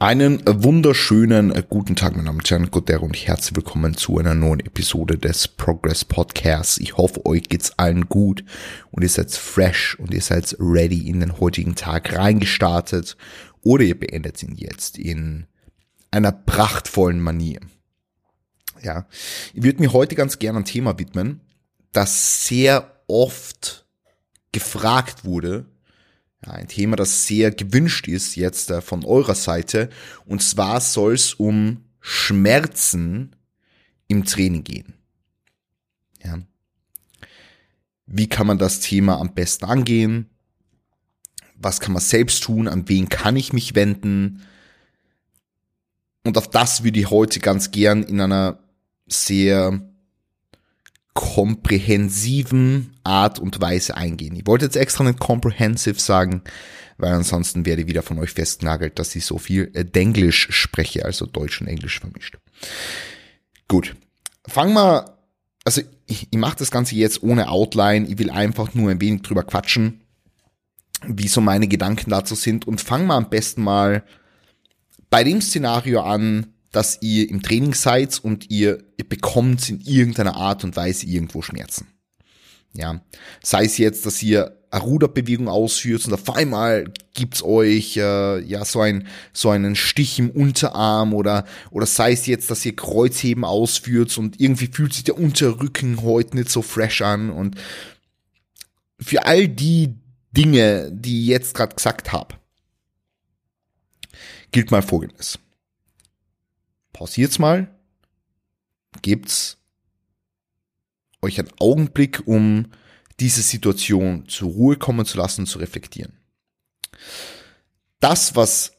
Einen wunderschönen äh, guten Tag, meine Damen und Herren, Godero und herzlich willkommen zu einer neuen Episode des Progress Podcasts. Ich hoffe, euch geht's allen gut und ihr seid fresh und ihr seid ready in den heutigen Tag reingestartet oder ihr beendet ihn jetzt in einer prachtvollen Manier. Ja, ich würde mir heute ganz gerne ein Thema widmen, das sehr oft gefragt wurde ja, ein Thema, das sehr gewünscht ist jetzt äh, von eurer Seite. Und zwar soll es um Schmerzen im Training gehen. Ja. Wie kann man das Thema am besten angehen? Was kann man selbst tun? An wen kann ich mich wenden? Und auf das würde ich heute ganz gern in einer sehr komprehensiven Art und Weise eingehen. Ich wollte jetzt extra nicht comprehensive sagen, weil ansonsten werde ich wieder von euch festgenagelt, dass ich so viel äh, Denglisch spreche, also Deutsch und Englisch vermischt. Gut, fangen wir, also ich, ich mache das Ganze jetzt ohne Outline, ich will einfach nur ein wenig drüber quatschen, wie so meine Gedanken dazu sind und fangen wir am besten mal bei dem Szenario an, dass ihr im Training seid und ihr, ihr bekommt in irgendeiner Art und Weise irgendwo Schmerzen. Ja, sei es jetzt, dass ihr eine Ruderbewegung ausführt und auf einmal gibt's euch äh, ja so ein so einen Stich im Unterarm oder oder sei es jetzt, dass ihr Kreuzheben ausführt und irgendwie fühlt sich der Unterrücken heute nicht so fresh an und für all die Dinge, die ich jetzt gerade gesagt habe, gilt mal Folgendes pausiert's mal, gebt's euch einen Augenblick, um diese Situation zur Ruhe kommen zu lassen, zu reflektieren. Das, was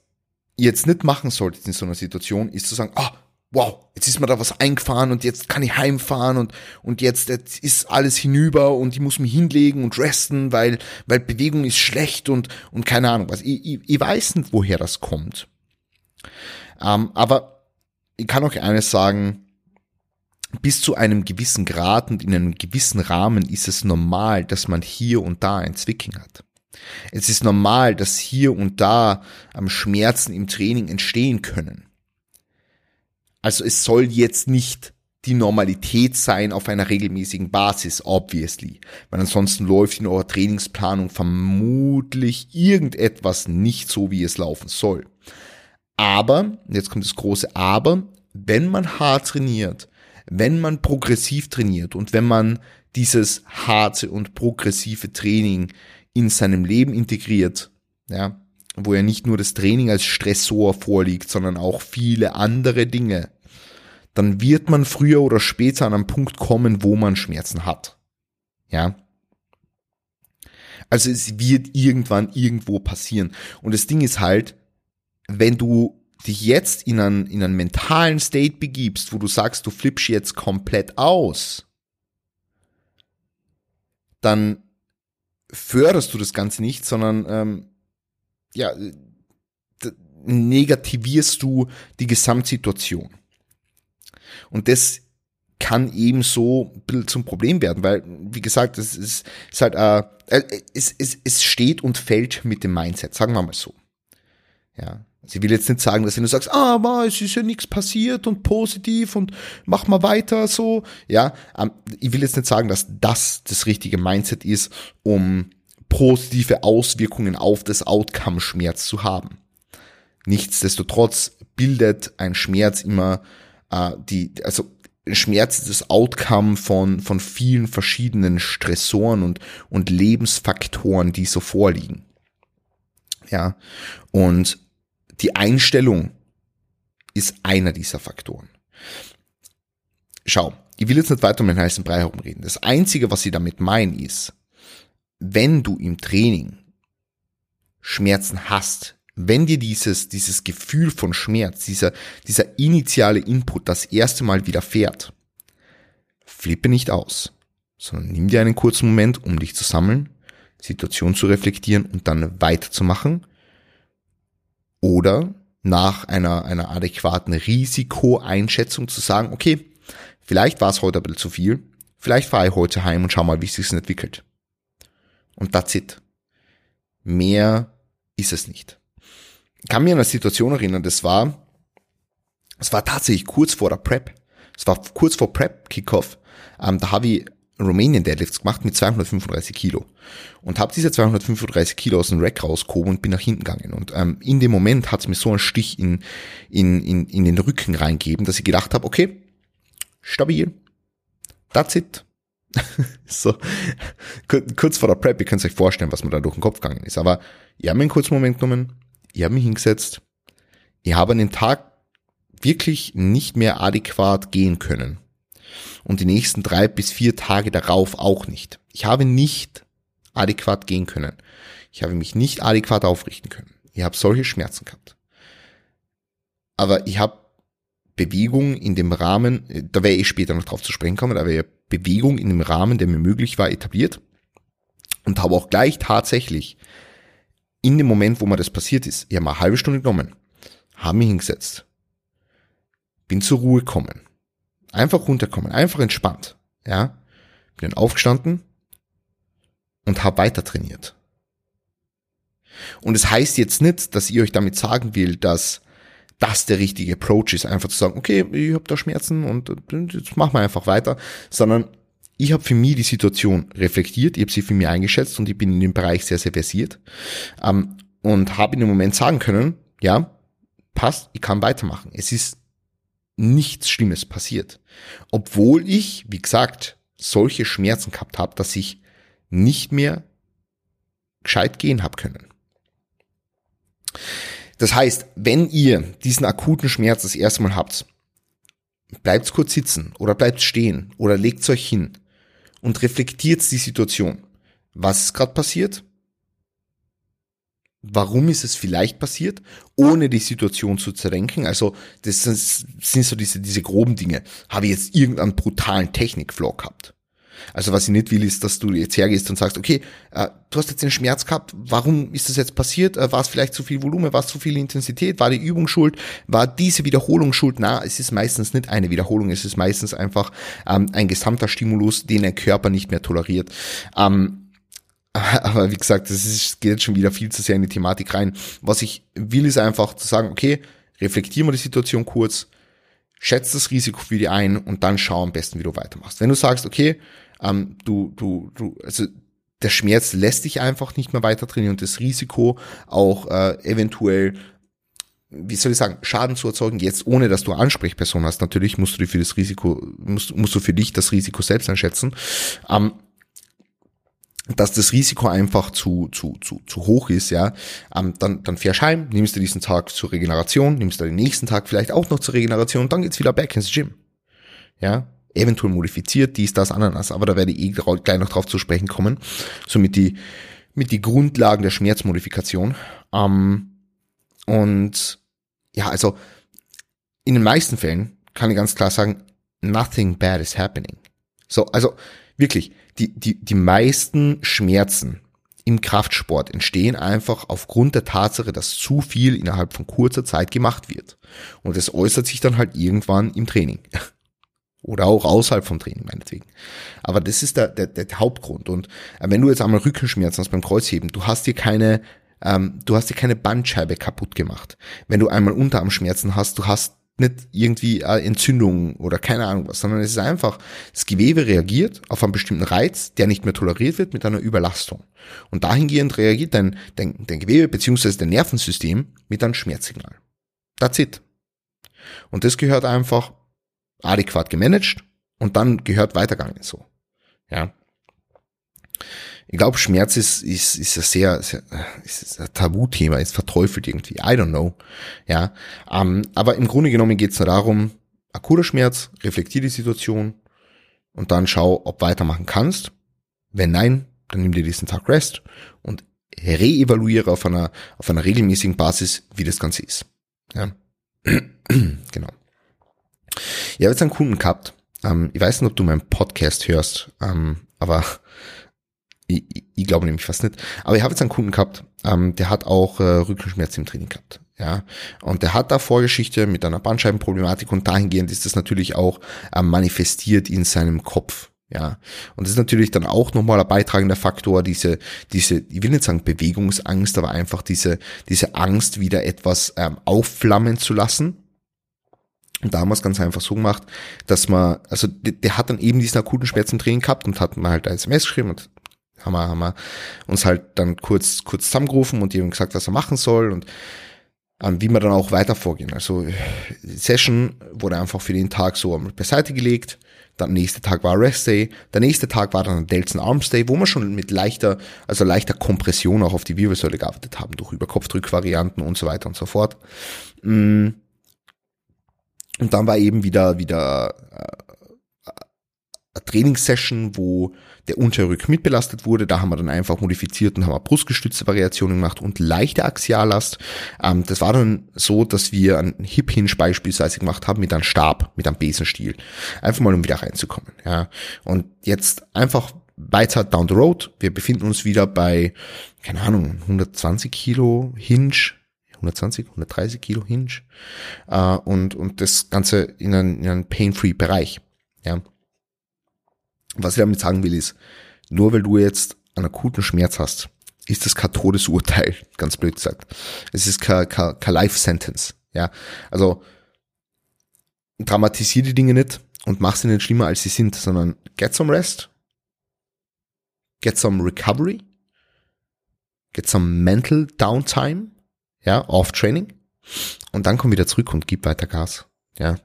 ihr jetzt nicht machen solltet in so einer Situation, ist zu sagen, ah, wow, jetzt ist mir da was eingefahren und jetzt kann ich heimfahren und, und jetzt, jetzt ist alles hinüber und ich muss mich hinlegen und resten, weil, weil Bewegung ist schlecht und, und keine Ahnung was. Ich, ich, ich weiß nicht, woher das kommt. Ähm, aber ich kann auch eines sagen, bis zu einem gewissen Grad und in einem gewissen Rahmen ist es normal, dass man hier und da ein Zwicking hat. Es ist normal, dass hier und da am Schmerzen im Training entstehen können. Also es soll jetzt nicht die Normalität sein auf einer regelmäßigen Basis, obviously. Weil ansonsten läuft in eurer Trainingsplanung vermutlich irgendetwas nicht so, wie es laufen soll. Aber, jetzt kommt das große Aber, wenn man hart trainiert, wenn man progressiv trainiert und wenn man dieses harte und progressive Training in seinem Leben integriert, ja, wo ja nicht nur das Training als Stressor vorliegt, sondern auch viele andere Dinge, dann wird man früher oder später an einen Punkt kommen, wo man Schmerzen hat. Ja. Also es wird irgendwann irgendwo passieren. Und das Ding ist halt, wenn du dich jetzt in einen, in einen mentalen State begibst, wo du sagst, du flippst jetzt komplett aus, dann förderst du das Ganze nicht, sondern ähm, ja, negativierst du die Gesamtsituation. Und das kann eben so ein bisschen zum Problem werden, weil, wie gesagt, es ist, ist halt, äh, äh es, es, es steht und fällt mit dem Mindset, sagen wir mal so. Ja. Sie will jetzt nicht sagen, dass du nur sagst, ah, aber es ist ja nichts passiert und positiv und mach mal weiter so. Ja, ähm, ich will jetzt nicht sagen, dass das das richtige Mindset ist, um positive Auswirkungen auf das Outcome-Schmerz zu haben. Nichtsdestotrotz bildet ein Schmerz immer äh, die, also Schmerz ist das Outcome von, von vielen verschiedenen Stressoren und, und Lebensfaktoren, die so vorliegen. Ja, und die Einstellung ist einer dieser Faktoren. Schau, ich will jetzt nicht weiter um den heißen Brei herumreden. Das Einzige, was ich damit meine, ist, wenn du im Training Schmerzen hast, wenn dir dieses, dieses Gefühl von Schmerz, dieser, dieser initiale Input das erste Mal widerfährt, flippe nicht aus, sondern nimm dir einen kurzen Moment, um dich zu sammeln, Situation zu reflektieren und dann weiterzumachen oder nach einer, einer adäquaten Risikoeinschätzung zu sagen, okay, vielleicht war es heute ein bisschen zu viel, vielleicht fahre ich heute heim und schau mal, wie es sich entwickelt. Und that's it. Mehr ist es nicht. kann mir an eine Situation erinnern, das war, es war tatsächlich kurz vor der Prep. Es war kurz vor Prep Kickoff. Ähm, da habe ich Romanian Deadlifts gemacht mit 235 Kilo und habe diese 235 Kilo aus dem Rack rausgehoben und bin nach hinten gegangen. Und ähm, in dem Moment hat es mir so einen Stich in, in, in, in den Rücken reingegeben, dass ich gedacht habe, okay, stabil, that's it. so, kurz vor der Prep, ihr könnt euch vorstellen, was mir da durch den Kopf gegangen ist. Aber ich habe mir einen kurzen Moment genommen, ich habe mich hingesetzt, ich habe an den Tag wirklich nicht mehr adäquat gehen können und die nächsten drei bis vier Tage darauf auch nicht. Ich habe nicht adäquat gehen können. Ich habe mich nicht adäquat aufrichten können. Ich habe solche Schmerzen gehabt. Aber ich habe Bewegung in dem Rahmen, da werde ich später noch drauf zu sprechen kommen, aber ich Bewegung in dem Rahmen, der mir möglich war, etabliert und habe auch gleich tatsächlich in dem Moment, wo mir das passiert ist, ich habe mal eine halbe Stunde genommen, habe mich hingesetzt, bin zur Ruhe gekommen, Einfach runterkommen, einfach entspannt. Ja, bin dann aufgestanden und habe weiter trainiert. Und es das heißt jetzt nicht, dass ihr euch damit sagen will, dass das der richtige Approach ist, einfach zu sagen, okay, ich habe da Schmerzen und jetzt machen wir einfach weiter, sondern ich habe für mich die Situation reflektiert, ich habe sie für mich eingeschätzt und ich bin in dem Bereich sehr, sehr versiert ähm, und habe in dem Moment sagen können, ja, passt, ich kann weitermachen. Es ist nichts Schlimmes passiert. Obwohl ich, wie gesagt, solche Schmerzen gehabt habe, dass ich nicht mehr gescheit gehen habe können. Das heißt, wenn ihr diesen akuten Schmerz das erste Mal habt, bleibt kurz sitzen oder bleibt stehen oder legt euch hin und reflektiert die Situation. Was ist gerade passiert? Warum ist es vielleicht passiert, ohne die Situation zu zerdenken. Also das sind, so diese, diese groben Dinge. Habe ich jetzt irgendeinen brutalen Technikflaw gehabt? Also was ich nicht will, ist, dass du jetzt hergehst und sagst, okay, äh, du hast jetzt den Schmerz gehabt, warum ist das jetzt passiert? Äh, war es vielleicht zu viel Volumen, war es zu viel Intensität, war die Übung schuld, war diese Wiederholung schuld? Na, es ist meistens nicht eine Wiederholung, es ist meistens einfach ähm, ein gesamter Stimulus, den der Körper nicht mehr toleriert. Ähm, aber wie gesagt, das ist, geht jetzt schon wieder viel zu sehr in die Thematik rein. Was ich will, ist einfach zu sagen, okay, reflektier mal die Situation kurz, schätze das Risiko für die ein und dann schau am besten, wie du weitermachst. Wenn du sagst, okay, ähm, du, du, du, also der Schmerz lässt dich einfach nicht mehr weiter trainieren und das Risiko auch äh, eventuell wie soll ich sagen, Schaden zu erzeugen, jetzt ohne dass du Ansprechperson hast. Natürlich musst du dir für das Risiko, musst, musst du für dich das Risiko selbst einschätzen. Ähm, dass das Risiko einfach zu, zu, zu, zu hoch ist, ja, ähm, dann, dann fährst heim, nimmst du diesen Tag zur Regeneration, nimmst du den nächsten Tag vielleicht auch noch zur Regeneration, dann geht's wieder back ins Gym. Ja, eventuell modifiziert, dies, das, Ananas, aber da werde ich eh gleich noch drauf zu sprechen kommen. So mit die, mit die Grundlagen der Schmerzmodifikation. Ähm, und ja, also in den meisten Fällen kann ich ganz klar sagen, nothing bad is happening. So, also wirklich, die, die, die meisten Schmerzen im Kraftsport entstehen einfach aufgrund der Tatsache, dass zu viel innerhalb von kurzer Zeit gemacht wird. Und das äußert sich dann halt irgendwann im Training. Oder auch außerhalb vom Training, meinetwegen. Aber das ist der, der, der Hauptgrund. Und äh, wenn du jetzt einmal Rückenschmerzen hast beim Kreuzheben, du hast dir keine, ähm, du hast dir keine Bandscheibe kaputt gemacht. Wenn du einmal Unterarmschmerzen hast, du hast nicht irgendwie äh, Entzündung oder keine Ahnung was, sondern es ist einfach, das Gewebe reagiert auf einen bestimmten Reiz, der nicht mehr toleriert wird mit einer Überlastung. Und dahingehend reagiert dein, dein, dein Gewebe beziehungsweise dein Nervensystem mit einem Schmerzsignal. That's it. Und das gehört einfach adäquat gemanagt und dann gehört weitergegangen so. Ja. Ich glaube, Schmerz ist, ist, ist ein sehr, sehr ist ein Tabuthema, ist verteufelt irgendwie. I don't know. Ja. Um, ähm, aber im Grunde genommen geht es nur darum, akuter Schmerz, reflektier die Situation und dann schau, ob weitermachen kannst. Wenn nein, dann nimm dir diesen Tag Rest und reevaluiere auf einer, auf einer regelmäßigen Basis, wie das Ganze ist. Ja. genau. Ich habe jetzt einen Kunden gehabt. Ähm, ich weiß nicht, ob du meinen Podcast hörst, ähm, aber ich, ich glaube nämlich fast nicht. Aber ich habe jetzt einen Kunden gehabt, ähm, der hat auch äh, Rückenschmerzen im Training gehabt. Ja, und der hat da Vorgeschichte mit einer Bandscheibenproblematik und dahingehend ist das natürlich auch ähm, manifestiert in seinem Kopf. Ja, und das ist natürlich dann auch nochmal ein beitragender Faktor, diese, diese, ich will nicht sagen Bewegungsangst, aber einfach diese, diese Angst, wieder etwas ähm, aufflammen zu lassen. Und da haben wir es ganz einfach so gemacht, dass man, also der, der hat dann eben diesen akuten Schmerz im Training gehabt und hat mir halt ein SMS geschrieben und haben wir, haben wir uns halt dann kurz, kurz zusammengerufen und die haben gesagt, was er machen soll und ähm, wie wir dann auch weiter vorgehen. Also Session wurde einfach für den Tag so beiseite gelegt der nächste Tag war Rest Day. Der nächste Tag war dann ein Delton Arms Day, wo wir schon mit leichter, also leichter Kompression auch auf die Wirbelsäule gearbeitet haben, durch Überkopfdrückvarianten und so weiter und so fort. Mm. Und dann war eben wieder, wieder äh, eine Trainingssession, wo der Unterrück mitbelastet wurde. Da haben wir dann einfach modifiziert und haben wir brustgestützte Variationen gemacht und leichte Axiallast. Ähm, das war dann so, dass wir einen Hip Hinge beispielsweise gemacht haben mit einem Stab, mit einem Besenstiel. Einfach mal, um wieder reinzukommen. Ja. Und jetzt einfach weiter down the road. Wir befinden uns wieder bei, keine Ahnung, 120 Kilo Hinge 120, 130 Kilo Hinge äh, und, und das Ganze in einen, in einen pain-free Bereich. Ja. Was ich damit sagen will ist, nur weil du jetzt einen akuten Schmerz hast, ist das kein Todesurteil, ganz blöd gesagt. Es ist kein, kein, kein Life-Sentence. Ja, also dramatisier die Dinge nicht und mach sie nicht schlimmer, als sie sind, sondern get some rest, get some recovery, get some mental downtime, ja, off Training und dann komm wieder zurück und gib weiter Gas. Ja,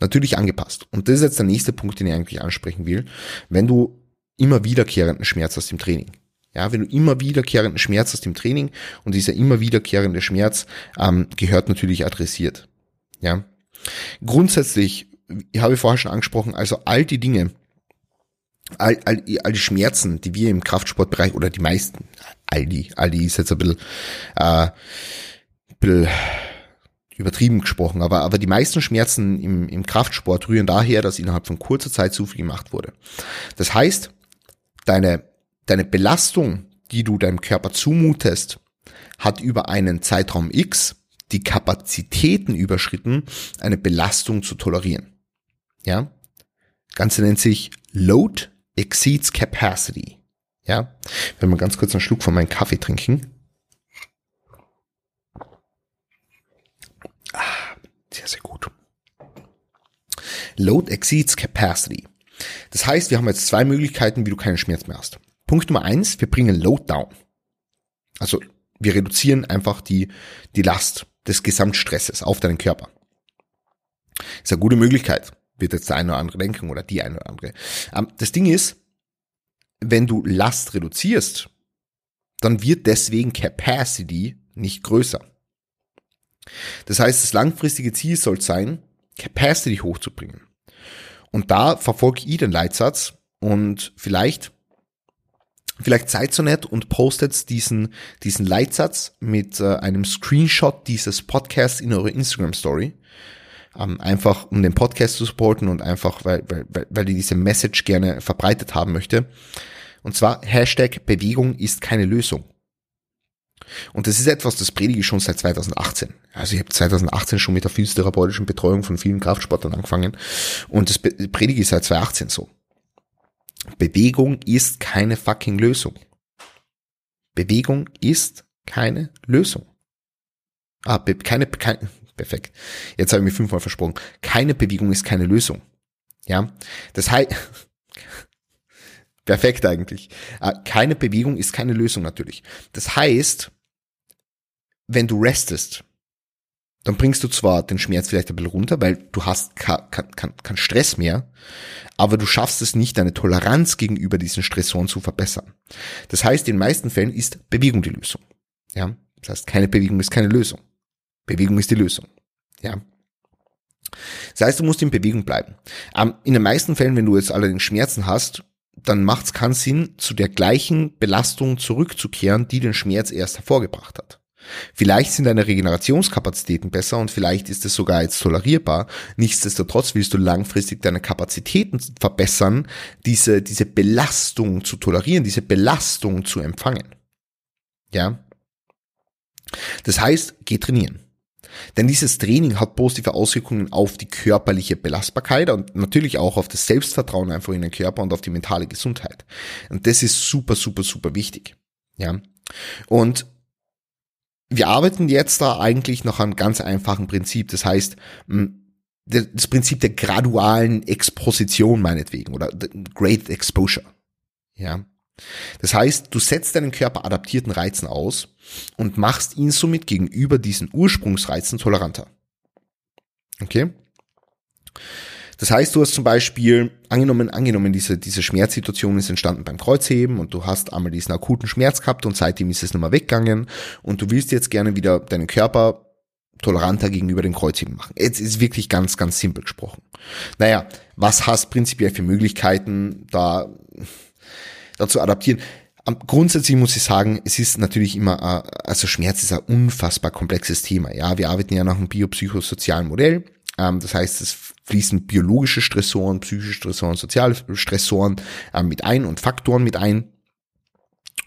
natürlich angepasst. Und das ist jetzt der nächste Punkt, den ich eigentlich ansprechen will. Wenn du immer wiederkehrenden Schmerz aus dem Training. Ja, wenn du immer wiederkehrenden Schmerz aus dem Training und dieser immer wiederkehrende Schmerz ähm, gehört natürlich adressiert. Ja, grundsätzlich, ich habe vorher schon angesprochen, also all die Dinge, all, all, all die Schmerzen, die wir im Kraftsportbereich oder die meisten, all die, all die ist jetzt ein bisschen, äh, ein bisschen übertrieben gesprochen, aber, aber die meisten Schmerzen im, im Kraftsport rühren daher, dass innerhalb von kurzer Zeit zu viel gemacht wurde. Das heißt, deine, deine Belastung, die du deinem Körper zumutest, hat über einen Zeitraum X die Kapazitäten überschritten, eine Belastung zu tolerieren. Ja? Ganze nennt sich Load exceeds Capacity. Ja? Wenn wir ganz kurz einen Schluck von meinem Kaffee trinken. Sehr, sehr gut. Load exceeds capacity. Das heißt, wir haben jetzt zwei Möglichkeiten, wie du keinen Schmerz mehr hast. Punkt Nummer eins, wir bringen Load down. Also wir reduzieren einfach die, die Last des Gesamtstresses auf deinen Körper. Ist eine gute Möglichkeit, wird jetzt der eine oder andere denken oder die eine oder andere. Ähm, das Ding ist, wenn du Last reduzierst, dann wird deswegen Capacity nicht größer. Das heißt, das langfristige Ziel soll sein, Capacity hochzubringen. Und da verfolge ich den Leitsatz und vielleicht, vielleicht seid so nett und postet diesen, diesen Leitsatz mit äh, einem Screenshot dieses Podcasts in eure Instagram Story. Ähm, einfach um den Podcast zu supporten und einfach, weil, weil, weil ich diese Message gerne verbreitet haben möchte. Und zwar Hashtag Bewegung ist keine Lösung. Und das ist etwas, das predige ich schon seit 2018. Also ich habe 2018 schon mit der physiotherapeutischen Betreuung von vielen Kraftsportlern angefangen und das predige ich seit 2018 so. Bewegung ist keine fucking Lösung. Bewegung ist keine Lösung. Ah, be keine, keine, perfekt. Jetzt habe ich mich fünfmal versprochen. Keine Bewegung ist keine Lösung. Ja, das heißt, perfekt eigentlich. Ah, keine Bewegung ist keine Lösung natürlich. Das heißt, wenn du restest, dann bringst du zwar den Schmerz vielleicht ein bisschen runter, weil du hast keinen kein, kein Stress mehr, aber du schaffst es nicht, deine Toleranz gegenüber diesen Stressoren zu verbessern. Das heißt, in den meisten Fällen ist Bewegung die Lösung. Ja, das heißt, keine Bewegung ist keine Lösung. Bewegung ist die Lösung. Ja. Das heißt, du musst in Bewegung bleiben. Ähm, in den meisten Fällen, wenn du jetzt allerdings Schmerzen hast, dann macht es keinen Sinn, zu der gleichen Belastung zurückzukehren, die den Schmerz erst hervorgebracht hat. Vielleicht sind deine Regenerationskapazitäten besser und vielleicht ist es sogar jetzt tolerierbar. Nichtsdestotrotz willst du langfristig deine Kapazitäten verbessern, diese, diese Belastung zu tolerieren, diese Belastung zu empfangen. Ja. Das heißt, geh trainieren. Denn dieses Training hat positive Auswirkungen auf die körperliche Belastbarkeit und natürlich auch auf das Selbstvertrauen einfach in den Körper und auf die mentale Gesundheit. Und das ist super, super, super wichtig. Ja. Und wir arbeiten jetzt da eigentlich nach einem ganz einfachen Prinzip. Das heißt, das Prinzip der gradualen Exposition meinetwegen oder Great Exposure. Ja. Das heißt, du setzt deinen Körper adaptierten Reizen aus und machst ihn somit gegenüber diesen Ursprungsreizen toleranter. Okay? Das heißt, du hast zum Beispiel, angenommen, angenommen, diese, diese Schmerzsituation ist entstanden beim Kreuzheben und du hast einmal diesen akuten Schmerz gehabt und seitdem ist es nochmal weggegangen und du willst jetzt gerne wieder deinen Körper toleranter gegenüber dem Kreuzheben machen. Jetzt ist wirklich ganz, ganz simpel gesprochen. Naja, was hast prinzipiell für Möglichkeiten, da, da zu adaptieren? Grundsätzlich muss ich sagen, es ist natürlich immer, also Schmerz ist ein unfassbar komplexes Thema. Ja, wir arbeiten ja nach einem biopsychosozialen Modell. Ähm, das heißt, es fließen biologische Stressoren, psychische Stressoren, soziale Stressoren ähm, mit ein und Faktoren mit ein.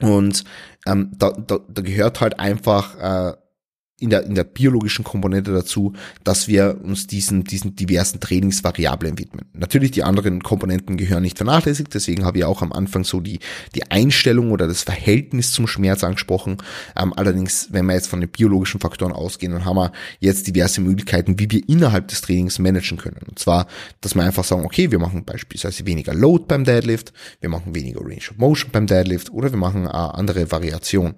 Und ähm, da, da, da gehört halt einfach äh, in der, in der biologischen Komponente dazu, dass wir uns diesen, diesen diversen Trainingsvariablen widmen. Natürlich die anderen Komponenten gehören nicht vernachlässigt, deswegen habe ich auch am Anfang so die, die Einstellung oder das Verhältnis zum Schmerz angesprochen. Ähm, allerdings, wenn wir jetzt von den biologischen Faktoren ausgehen, dann haben wir jetzt diverse Möglichkeiten, wie wir innerhalb des Trainings managen können. Und zwar, dass wir einfach sagen, okay, wir machen beispielsweise weniger Load beim Deadlift, wir machen weniger Range of Motion beim Deadlift oder wir machen eine andere Variation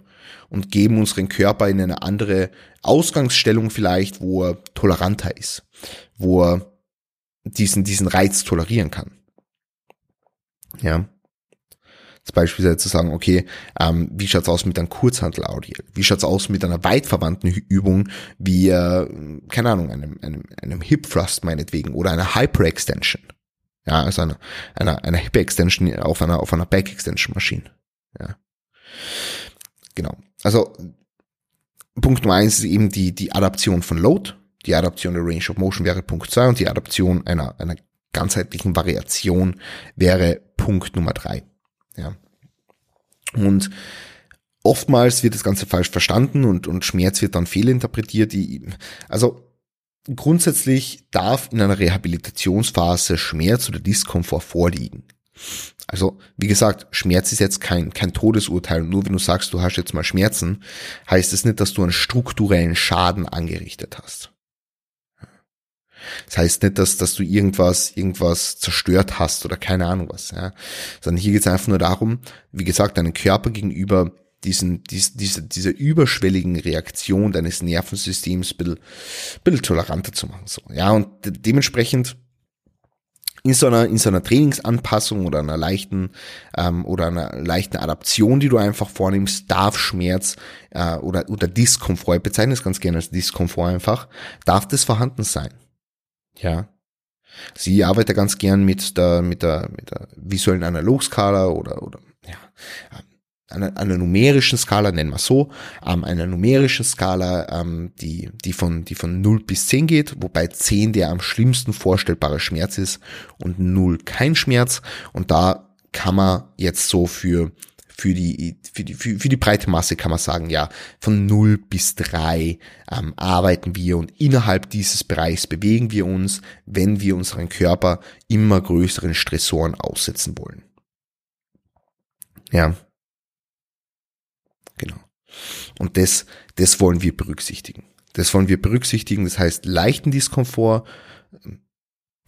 und geben unseren Körper in eine andere Ausgangsstellung vielleicht, wo er toleranter ist, wo er diesen, diesen Reiz tolerieren kann. Ja. Zum Beispiel zu sagen, okay, ähm, wie schaut's aus mit einem Kurzhandel-Audio? Wie schaut's aus mit einer weitverwandten Übung wie, äh, keine Ahnung, einem, einem, einem Hip Thrust meinetwegen oder einer Hyper-Extension? Ja, also einer, einer, einer Hip-Extension auf einer, auf einer Back-Extension-Maschine. Ja. Genau. Also Punkt Nummer eins ist eben die, die Adaption von Load. Die Adaption der Range of Motion wäre Punkt zwei und die Adaption einer, einer ganzheitlichen Variation wäre Punkt Nummer drei. Ja. Und oftmals wird das Ganze falsch verstanden und, und Schmerz wird dann fehlinterpretiert. Also grundsätzlich darf in einer Rehabilitationsphase Schmerz oder Diskomfort vorliegen. Also, wie gesagt, Schmerz ist jetzt kein, kein Todesurteil. Nur wenn du sagst, du hast jetzt mal Schmerzen, heißt es das nicht, dass du einen strukturellen Schaden angerichtet hast. Das heißt nicht, dass, dass du irgendwas, irgendwas zerstört hast oder keine Ahnung was, ja. Sondern hier geht es einfach nur darum, wie gesagt, deinen Körper gegenüber diesen, dies, diese, diese überschwelligen Reaktion deines Nervensystems ein bisschen, ein bisschen toleranter zu machen, so. Ja, und dementsprechend in so einer, in so einer Trainingsanpassung oder einer leichten ähm, oder einer leichten Adaption, die du einfach vornimmst, darf Schmerz äh, oder, oder Diskomfort, ich bezeichne es ganz gerne als Diskomfort einfach, darf das vorhanden sein. Ja. Sie arbeitet ganz gern mit der, mit der, mit der visuellen Analogskala oder, oder ja, einer, einer numerischen Skala, nennen wir so, ähm, einer numerischen Skala, ähm, die, die, von, die von 0 bis 10 geht, wobei 10 der am schlimmsten vorstellbare Schmerz ist und 0 kein Schmerz. Und da kann man jetzt so für, für die, für die, für, für die breite Masse kann man sagen, ja, von 0 bis 3 ähm, arbeiten wir und innerhalb dieses Bereichs bewegen wir uns, wenn wir unseren Körper immer größeren Stressoren aussetzen wollen. Ja. Und das, das wollen wir berücksichtigen. Das wollen wir berücksichtigen. Das heißt, leichten Diskomfort,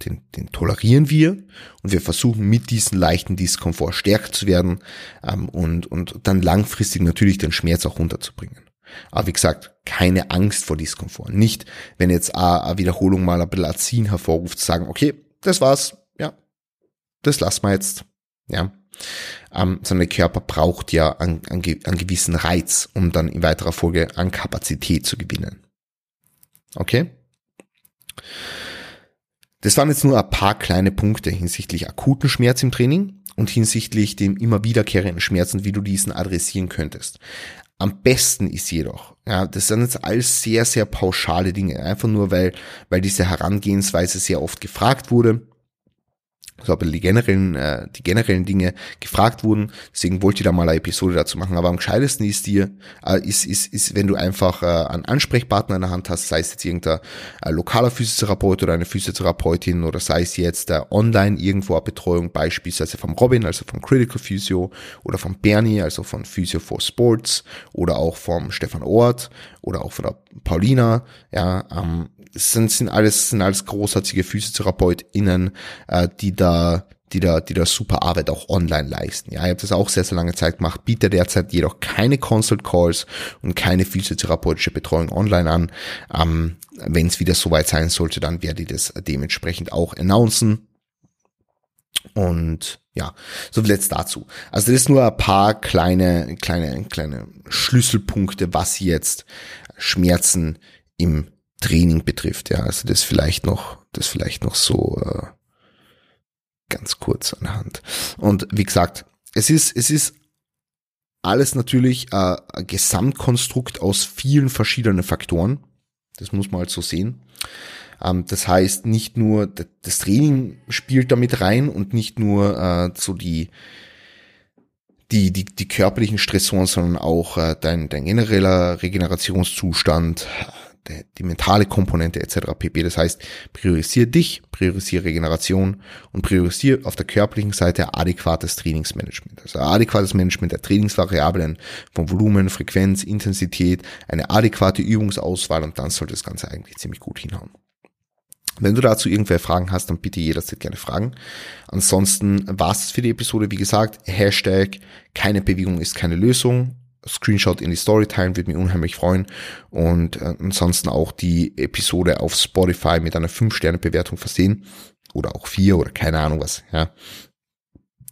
den, den tolerieren wir und wir versuchen mit diesem leichten Diskomfort stärker zu werden ähm, und, und dann langfristig natürlich den Schmerz auch runterzubringen. Aber wie gesagt, keine Angst vor Diskomfort. Nicht, wenn jetzt eine Wiederholung mal ein bisschen Azin hervorruft, zu sagen, okay, das war's, ja, das lassen wir jetzt, ja ähm, sondern der Körper braucht ja einen, einen, gewissen Reiz, um dann in weiterer Folge an Kapazität zu gewinnen. Okay? Das waren jetzt nur ein paar kleine Punkte hinsichtlich akuten Schmerz im Training und hinsichtlich dem immer wiederkehrenden Schmerzen, wie du diesen adressieren könntest. Am besten ist jedoch, ja, das sind jetzt alles sehr, sehr pauschale Dinge, einfach nur weil, weil diese Herangehensweise sehr oft gefragt wurde so aber die generellen, äh, die generellen Dinge gefragt wurden. Deswegen wollte ich da mal eine Episode dazu machen. Aber am gescheitesten ist dir, äh, ist, ist, ist, wenn du einfach äh, einen Ansprechpartner in der Hand hast, sei es jetzt irgendein äh, lokaler Physiotherapeut oder eine Physiotherapeutin oder sei es jetzt äh, online irgendwo eine Betreuung, beispielsweise vom Robin, also vom Critical Physio oder vom Bernie, also von Physio for Sports oder auch vom Stefan Ort oder auch von der Paulina, ja, ähm, sind, sind alles, sind alles großartige PhysiotherapeutInnen, äh, die da die da, die da super Arbeit auch online leisten. Ja, ich habe das auch sehr, sehr lange Zeit gemacht, biete derzeit jedoch keine Consult Calls und keine physiotherapeutische Betreuung online an. Ähm, Wenn es wieder soweit sein sollte, dann werde ich das dementsprechend auch announcen. Und ja, so viel jetzt dazu. Also das ist nur ein paar kleine, kleine, kleine Schlüsselpunkte, was jetzt Schmerzen im Training betrifft. Ja, also das vielleicht noch, das vielleicht noch so äh, ganz kurz anhand. Und wie gesagt, es ist, es ist alles natürlich äh, ein Gesamtkonstrukt aus vielen verschiedenen Faktoren. Das muss man halt so sehen. Ähm, das heißt, nicht nur das Training spielt damit rein und nicht nur äh, so die die, die, die körperlichen Stressoren, sondern auch äh, dein, dein genereller Regenerationszustand, die, die mentale Komponente etc. pp. Das heißt, priorisiere dich, priorisiere Regeneration und priorisiere auf der körperlichen Seite adäquates Trainingsmanagement. Also adäquates Management der Trainingsvariablen von Volumen, Frequenz, Intensität, eine adäquate Übungsauswahl und dann sollte das Ganze eigentlich ziemlich gut hinhauen. Wenn du dazu irgendwelche Fragen hast, dann bitte jederzeit gerne fragen. Ansonsten war's für die Episode. Wie gesagt, Hashtag keine Bewegung ist keine Lösung. Screenshot in die Story teilen, würde mich unheimlich freuen. Und äh, ansonsten auch die Episode auf Spotify mit einer 5-Sterne-Bewertung versehen. Oder auch 4 oder keine Ahnung was. Ja.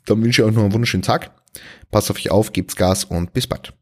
Dann wünsche ich euch noch einen wunderschönen Tag. Passt auf euch auf, gebt's Gas und bis bald.